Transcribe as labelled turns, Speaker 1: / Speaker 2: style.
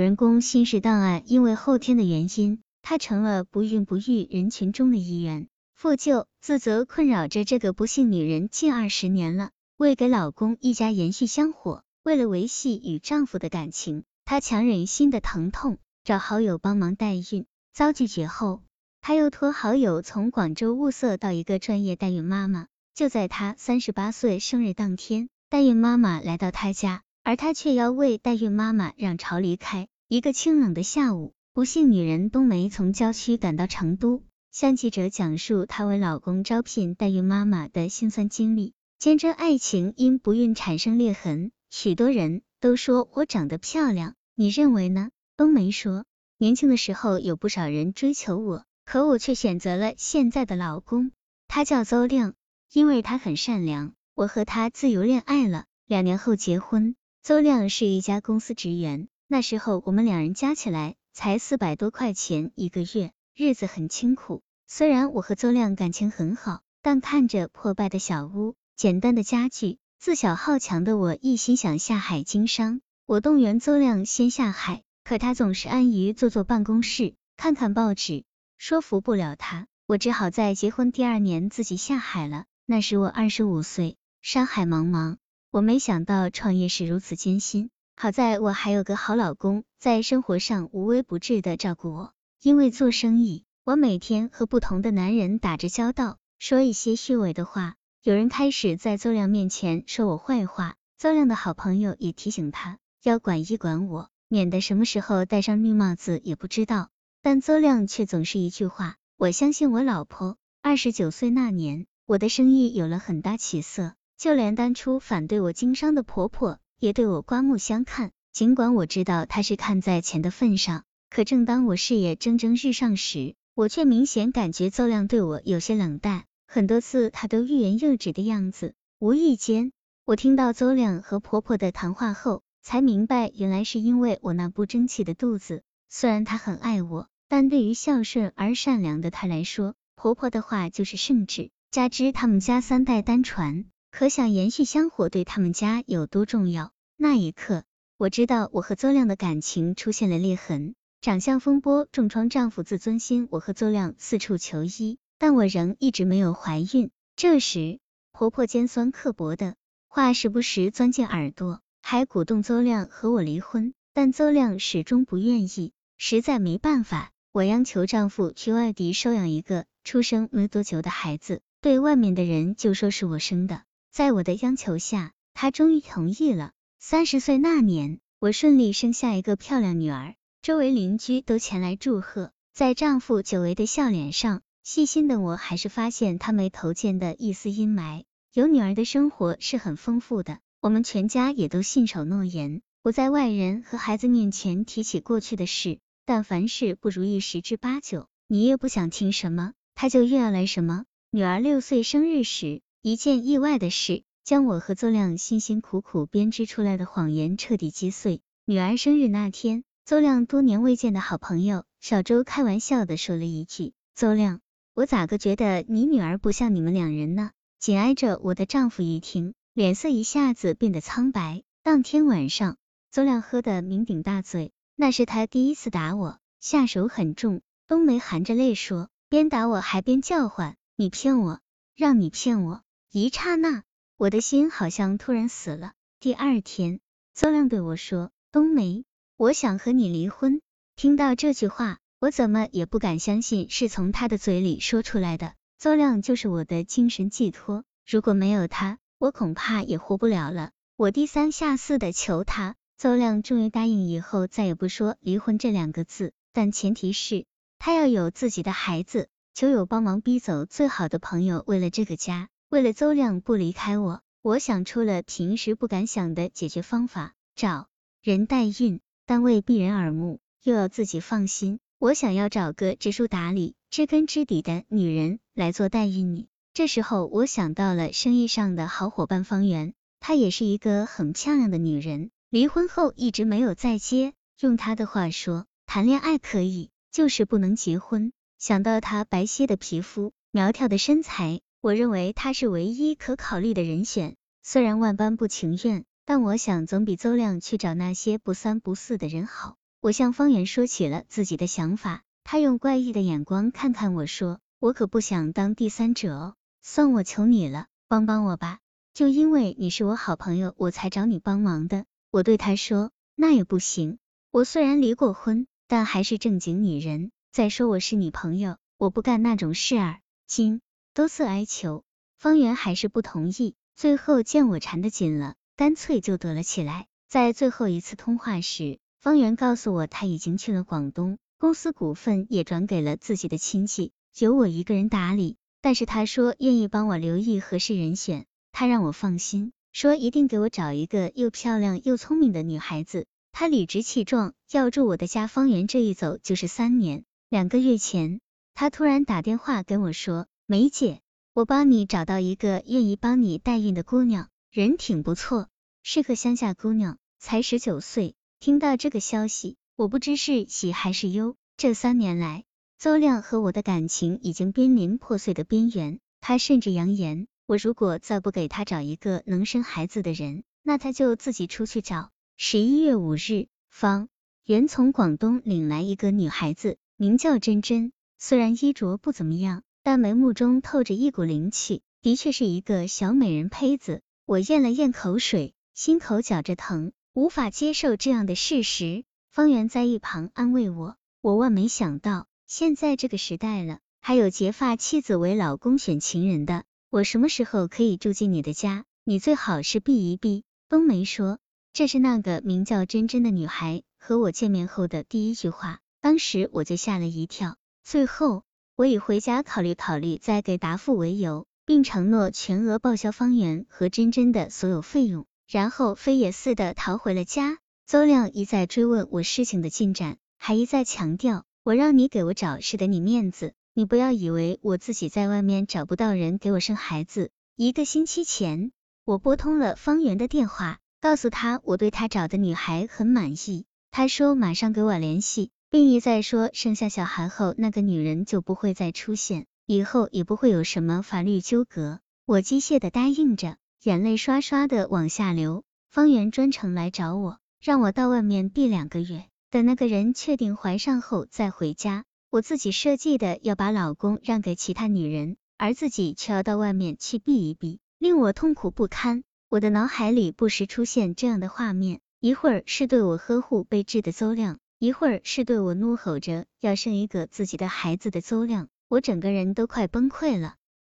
Speaker 1: 主人公新式档案因为后天的原因，他成了不孕不育人群中的一员。负疚、自责困扰着这个不幸女人近二十年了。为给老公一家延续香火，为了维系与丈夫的感情，她强忍心的疼痛，找好友帮忙代孕。遭拒绝后，她又托好友从广州物色到一个专业代孕妈妈。就在她三十八岁生日当天，代孕妈妈来到她家，而她却要为代孕妈妈让巢离开。一个清冷的下午，不幸女人冬梅从郊区赶到成都。向记者讲述她为老公招聘代孕妈妈的辛酸经历，坚贞爱情因不孕产生裂痕。许多人都说我长得漂亮，你认为呢？冬梅说，年轻的时候有不少人追求我，可我却选择了现在的老公。他叫邹亮，因为他很善良，我和他自由恋爱了，两年后结婚。邹亮是一家公司职员，那时候我们两人加起来才四百多块钱一个月。日子很清苦，虽然我和邹亮感情很好，但看着破败的小屋、简单的家具，自小好强的我一心想下海经商。我动员邹亮先下海，可他总是安于坐坐办公室，看看报纸，说服不了他。我只好在结婚第二年自己下海了。那时我二十五岁，山海茫茫，我没想到创业是如此艰辛。好在我还有个好老公，在生活上无微不至的照顾我。因为做生意，我每天和不同的男人打着交道，说一些虚伪的话。有人开始在邹亮面前说我坏话，邹亮的好朋友也提醒他要管一管我，免得什么时候戴上绿帽子也不知道。但邹亮却总是一句话：我相信我老婆。二十九岁那年，我的生意有了很大起色，就连当初反对我经商的婆婆也对我刮目相看。尽管我知道她是看在钱的份上。可正当我事业蒸蒸日上时，我却明显感觉邹亮对我有些冷淡，很多次他都欲言又止的样子。无意间，我听到邹亮和婆婆的谈话后，才明白原来是因为我那不争气的肚子。虽然他很爱我，但对于孝顺而善良的他来说，婆婆的话就是圣旨。加之他们家三代单传，可想延续香火对他们家有多重要。那一刻，我知道我和邹亮的感情出现了裂痕。长相风波重创丈夫自尊心，我和邹亮四处求医，但我仍一直没有怀孕。这时，婆婆尖酸刻薄的话时不时钻进耳朵，还鼓动邹亮和我离婚，但邹亮始终不愿意。实在没办法，我央求丈夫去外地收养一个出生没多久的孩子，对外面的人就说是我生的。在我的央求下，他终于同意了。三十岁那年，我顺利生下一个漂亮女儿。周围邻居都前来祝贺，在丈夫久违的笑脸上，细心的我还是发现他眉头间的一丝阴霾。有女儿的生活是很丰富的，我们全家也都信守诺言，不在外人和孩子面前提起过去的事。但凡事不如意十之八九，你越不想听什么，他就越要来什么。女儿六岁生日时，一件意外的事将我和邹亮辛辛苦苦编织出来的谎言彻底击碎。女儿生日那天。邹亮多年未见的好朋友小周开玩笑的说了一句：“邹亮，我咋个觉得你女儿不像你们两人呢？”紧挨着我的丈夫一听，脸色一下子变得苍白。当天晚上，邹亮喝得酩酊大醉，那是他第一次打我，下手很重。冬梅含着泪说，边打我还边叫唤：“你骗我，让你骗我！”一刹那，我的心好像突然死了。第二天，邹亮对我说：“冬梅。”我想和你离婚。听到这句话，我怎么也不敢相信是从他的嘴里说出来的。邹亮就是我的精神寄托，如果没有他，我恐怕也活不了了。我低三下四的求他，邹亮终于答应以后再也不说离婚这两个字，但前提是他要有自己的孩子。求友帮忙逼走最好的朋友，为了这个家，为了邹亮不离开我，我想出了平时不敢想的解决方法，找人代孕。但为避人耳目，又要自己放心，我想要找个知书达理、知根知底的女人来做代孕女。这时候，我想到了生意上的好伙伴方圆，她也是一个很漂亮的女人，离婚后一直没有再接。用她的话说，谈恋爱可以，就是不能结婚。想到她白皙的皮肤、苗条的身材，我认为他是唯一可考虑的人选。虽然万般不情愿。但我想，总比邹亮去找那些不三不四的人好。我向方圆说起了自己的想法，他用怪异的眼光看看我说：“我可不想当第三者哦，算我求你了，帮帮我吧。就因为你是我好朋友，我才找你帮忙的。”我对他说：“那也不行，我虽然离过婚，但还是正经女人。再说我是你朋友，我不干那种事儿。”今多次哀求，方圆还是不同意。最后见我缠得紧了，干脆就得了起来。在最后一次通话时，方圆告诉我他已经去了广东，公司股份也转给了自己的亲戚，由我一个人打理。但是他说愿意帮我留意合适人选，他让我放心，说一定给我找一个又漂亮又聪明的女孩子。他理直气壮要住我的家。方圆这一走就是三年。两个月前，他突然打电话跟我说：“梅姐。”我帮你找到一个愿意帮你代孕的姑娘，人挺不错，是个乡下姑娘，才十九岁。听到这个消息，我不知是喜还是忧。这三年来，邹亮和我的感情已经濒临破碎的边缘。他甚至扬言，我如果再不给他找一个能生孩子的人，那他就自己出去找。十一月五日，方圆从广东领来一个女孩子，名叫珍珍，虽然衣着不怎么样。但眉目中透着一股灵气，的确是一个小美人胚子。我咽了咽口水，心口绞着疼，无法接受这样的事实。方圆在一旁安慰我，我万没想到，现在这个时代了，还有结发妻子为老公选情人的。我什么时候可以住进你的家？你最好是避一避。冬梅说，这是那个名叫珍珍的女孩和我见面后的第一句话，当时我就吓了一跳。最后。我以回家考虑考虑再给答复为由，并承诺全额报销方圆和珍珍的所有费用，然后飞也似的逃回了家。邹亮一再追问我事情的进展，还一再强调我让你给我找是给你面子，你不要以为我自己在外面找不到人给我生孩子。一个星期前，我拨通了方圆的电话，告诉他我对他找的女孩很满意，他说马上给我联系。并一再说，生下小孩后，那个女人就不会再出现，以后也不会有什么法律纠葛。我机械的答应着，眼泪刷刷的往下流。方圆专程来找我，让我到外面避两个月，等那个人确定怀上后再回家。我自己设计的要把老公让给其他女人，而自己却要到外面去避一避，令我痛苦不堪。我的脑海里不时出现这样的画面，一会儿是对我呵护备至的邹亮。一会儿是对我怒吼着要生一个自己的孩子的邹亮，我整个人都快崩溃了。